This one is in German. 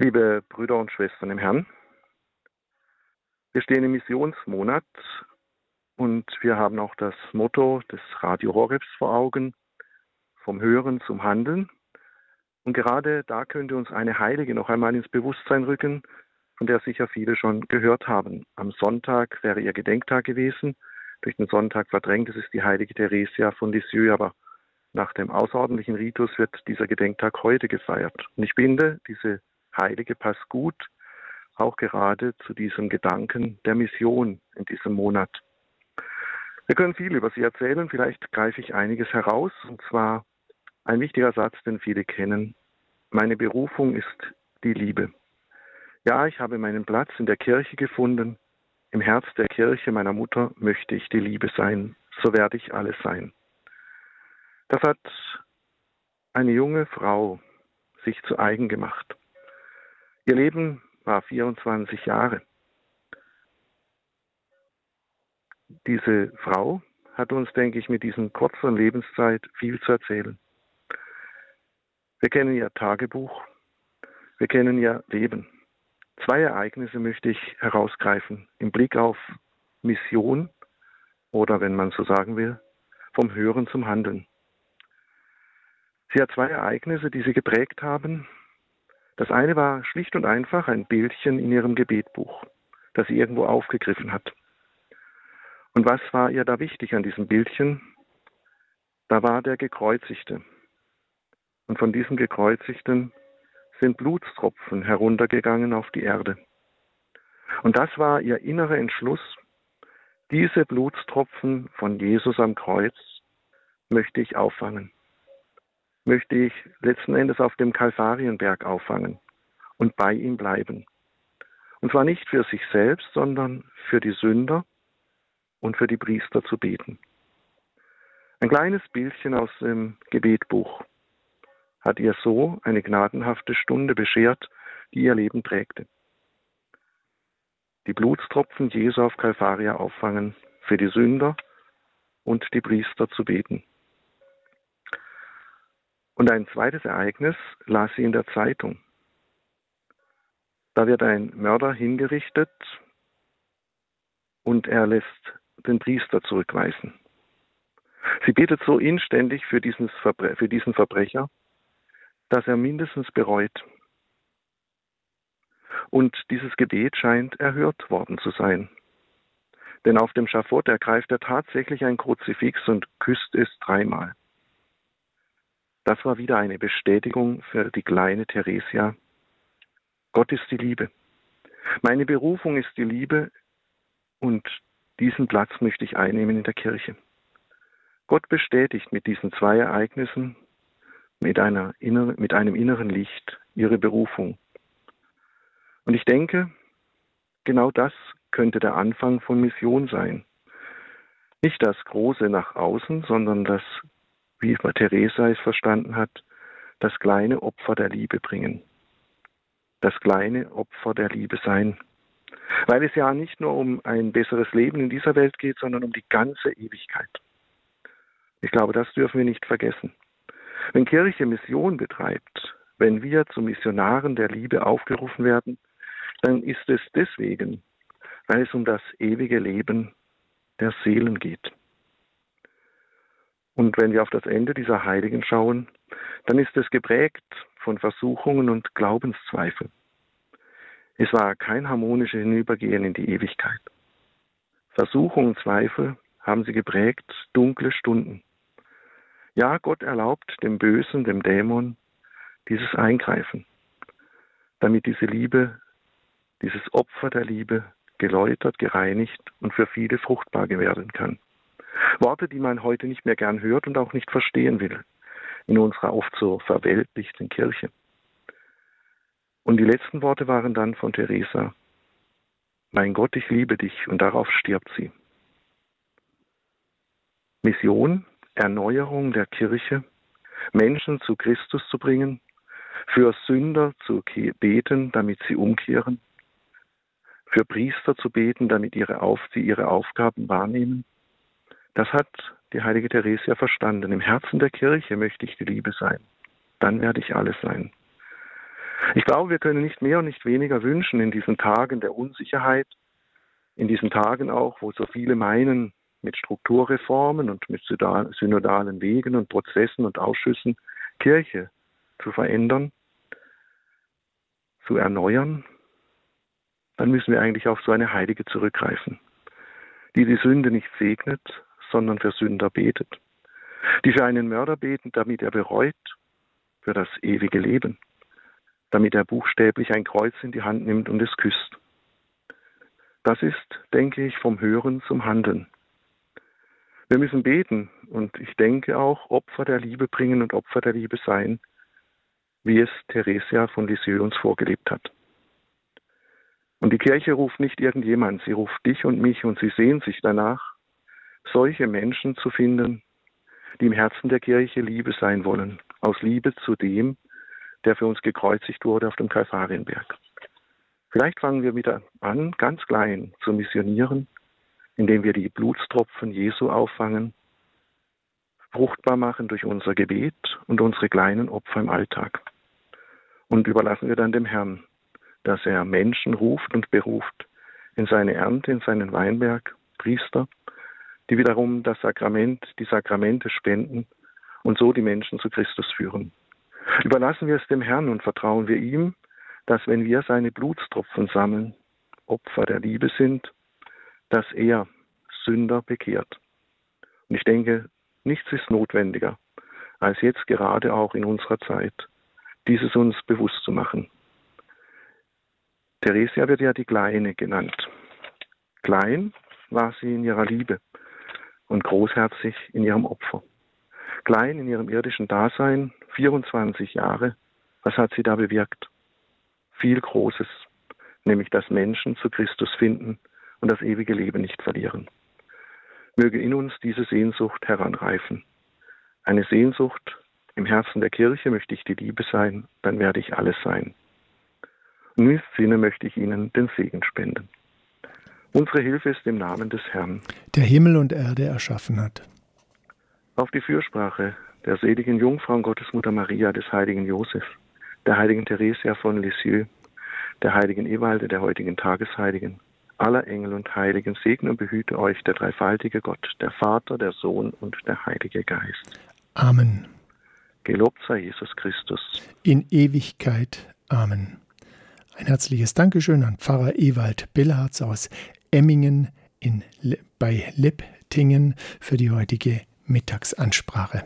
Liebe Brüder und Schwestern im Herrn, wir stehen im Missionsmonat und wir haben auch das Motto des Radio Horrebs vor Augen, vom Hören zum Handeln. Und gerade da könnte uns eine Heilige noch einmal ins Bewusstsein rücken, von der sicher viele schon gehört haben. Am Sonntag wäre ihr Gedenktag gewesen, durch den Sonntag verdrängt. Es ist die heilige Theresia von Lisieux, aber nach dem außerordentlichen Ritus wird dieser Gedenktag heute gefeiert. Und ich finde, diese Heilige passt gut auch gerade zu diesem Gedanken der Mission in diesem Monat. Wir können viel über sie erzählen, vielleicht greife ich einiges heraus, und zwar ein wichtiger Satz, den viele kennen. Meine Berufung ist die Liebe. Ja, ich habe meinen Platz in der Kirche gefunden. Im Herz der Kirche meiner Mutter möchte ich die Liebe sein. So werde ich alles sein. Das hat eine junge Frau sich zu eigen gemacht. Ihr Leben war 24 Jahre. Diese Frau hat uns, denke ich, mit diesen kurzen Lebenszeit viel zu erzählen. Wir kennen ihr Tagebuch, wir kennen ihr Leben. Zwei Ereignisse möchte ich herausgreifen im Blick auf Mission oder, wenn man so sagen will, vom Hören zum Handeln. Sie hat zwei Ereignisse, die sie geprägt haben, das eine war schlicht und einfach ein Bildchen in ihrem Gebetbuch, das sie irgendwo aufgegriffen hat. Und was war ihr da wichtig an diesem Bildchen? Da war der Gekreuzigte. Und von diesem Gekreuzigten sind Blutstropfen heruntergegangen auf die Erde. Und das war ihr innerer Entschluss, diese Blutstropfen von Jesus am Kreuz möchte ich auffangen möchte ich letzten Endes auf dem Kalvarienberg auffangen und bei ihm bleiben. Und zwar nicht für sich selbst, sondern für die Sünder und für die Priester zu beten. Ein kleines Bildchen aus dem Gebetbuch hat ihr so eine gnadenhafte Stunde beschert, die ihr Leben prägte. Die Blutstropfen Jesu auf Kalvaria auffangen, für die Sünder und die Priester zu beten. Und ein zweites Ereignis las sie in der Zeitung. Da wird ein Mörder hingerichtet und er lässt den Priester zurückweisen. Sie betet so inständig für, Verbre für diesen Verbrecher, dass er mindestens bereut. Und dieses Gebet scheint erhört worden zu sein. Denn auf dem Schafott ergreift er tatsächlich ein Kruzifix und küsst es dreimal. Das war wieder eine Bestätigung für die kleine Theresia. Gott ist die Liebe. Meine Berufung ist die Liebe und diesen Platz möchte ich einnehmen in der Kirche. Gott bestätigt mit diesen zwei Ereignissen, mit, einer inneren, mit einem inneren Licht, ihre Berufung. Und ich denke, genau das könnte der Anfang von Mission sein. Nicht das Große nach außen, sondern das wie Theresa es verstanden hat, das kleine Opfer der Liebe bringen. Das kleine Opfer der Liebe sein. Weil es ja nicht nur um ein besseres Leben in dieser Welt geht, sondern um die ganze Ewigkeit. Ich glaube, das dürfen wir nicht vergessen. Wenn Kirche Mission betreibt, wenn wir zu Missionaren der Liebe aufgerufen werden, dann ist es deswegen, weil es um das ewige Leben der Seelen geht. Und wenn wir auf das Ende dieser Heiligen schauen, dann ist es geprägt von Versuchungen und Glaubenszweifeln. Es war kein harmonisches Hinübergehen in die Ewigkeit. Versuchungen und Zweifel haben sie geprägt, dunkle Stunden. Ja, Gott erlaubt dem Bösen, dem Dämon, dieses Eingreifen, damit diese Liebe, dieses Opfer der Liebe geläutert, gereinigt und für viele fruchtbar werden kann. Worte, die man heute nicht mehr gern hört und auch nicht verstehen will in unserer oft so verweltlichten Kirche. Und die letzten Worte waren dann von Theresa, mein Gott, ich liebe dich und darauf stirbt sie. Mission, Erneuerung der Kirche, Menschen zu Christus zu bringen, für Sünder zu beten, damit sie umkehren, für Priester zu beten, damit sie ihre Aufgaben wahrnehmen, das hat die heilige Theresia verstanden. Im Herzen der Kirche möchte ich die Liebe sein. Dann werde ich alles sein. Ich glaube, wir können nicht mehr und nicht weniger wünschen in diesen Tagen der Unsicherheit, in diesen Tagen auch, wo so viele meinen, mit Strukturreformen und mit synodalen Wegen und Prozessen und Ausschüssen Kirche zu verändern, zu erneuern, dann müssen wir eigentlich auf so eine Heilige zurückgreifen, die die Sünde nicht segnet, sondern für Sünder betet, die für einen Mörder beten, damit er bereut, für das ewige Leben, damit er buchstäblich ein Kreuz in die Hand nimmt und es küsst. Das ist, denke ich, vom Hören zum Handeln. Wir müssen beten und ich denke auch Opfer der Liebe bringen und Opfer der Liebe sein, wie es Theresia von Lisieux uns vorgelebt hat. Und die Kirche ruft nicht irgendjemand, sie ruft dich und mich und sie sehen sich danach, solche Menschen zu finden, die im Herzen der Kirche Liebe sein wollen, aus Liebe zu dem, der für uns gekreuzigt wurde auf dem Kalvarienberg. Vielleicht fangen wir wieder an, ganz klein zu missionieren, indem wir die Blutstropfen Jesu auffangen, fruchtbar machen durch unser Gebet und unsere kleinen Opfer im Alltag. Und überlassen wir dann dem Herrn, dass er Menschen ruft und beruft in seine Ernte, in seinen Weinberg, Priester, die wiederum das Sakrament, die Sakramente spenden und so die Menschen zu Christus führen. Überlassen wir es dem Herrn und vertrauen wir ihm, dass wenn wir seine Blutstropfen sammeln, Opfer der Liebe sind, dass er Sünder bekehrt. Und ich denke, nichts ist notwendiger, als jetzt gerade auch in unserer Zeit, dieses uns bewusst zu machen. Theresia wird ja die Kleine genannt. Klein war sie in ihrer Liebe und großherzig in ihrem Opfer. Klein in ihrem irdischen Dasein, 24 Jahre, was hat sie da bewirkt? Viel Großes, nämlich dass Menschen zu Christus finden und das ewige Leben nicht verlieren. Möge in uns diese Sehnsucht heranreifen. Eine Sehnsucht, im Herzen der Kirche möchte ich die Liebe sein, dann werde ich alles sein. In diesem Sinne möchte ich Ihnen den Segen spenden. Unsere Hilfe ist im Namen des Herrn, der Himmel und Erde erschaffen hat. Auf die Fürsprache der seligen Jungfrau und Gottesmutter Maria, des heiligen Josef, der heiligen Theresia von Lisieux, der heiligen Ewalde, der heutigen Tagesheiligen, aller Engel und Heiligen, segne und behüte euch der dreifaltige Gott, der Vater, der Sohn und der Heilige Geist. Amen. Gelobt sei Jesus Christus. In Ewigkeit. Amen. Ein herzliches Dankeschön an Pfarrer Ewald Billharz aus Emmingen in, bei Lipptingen für die heutige Mittagsansprache.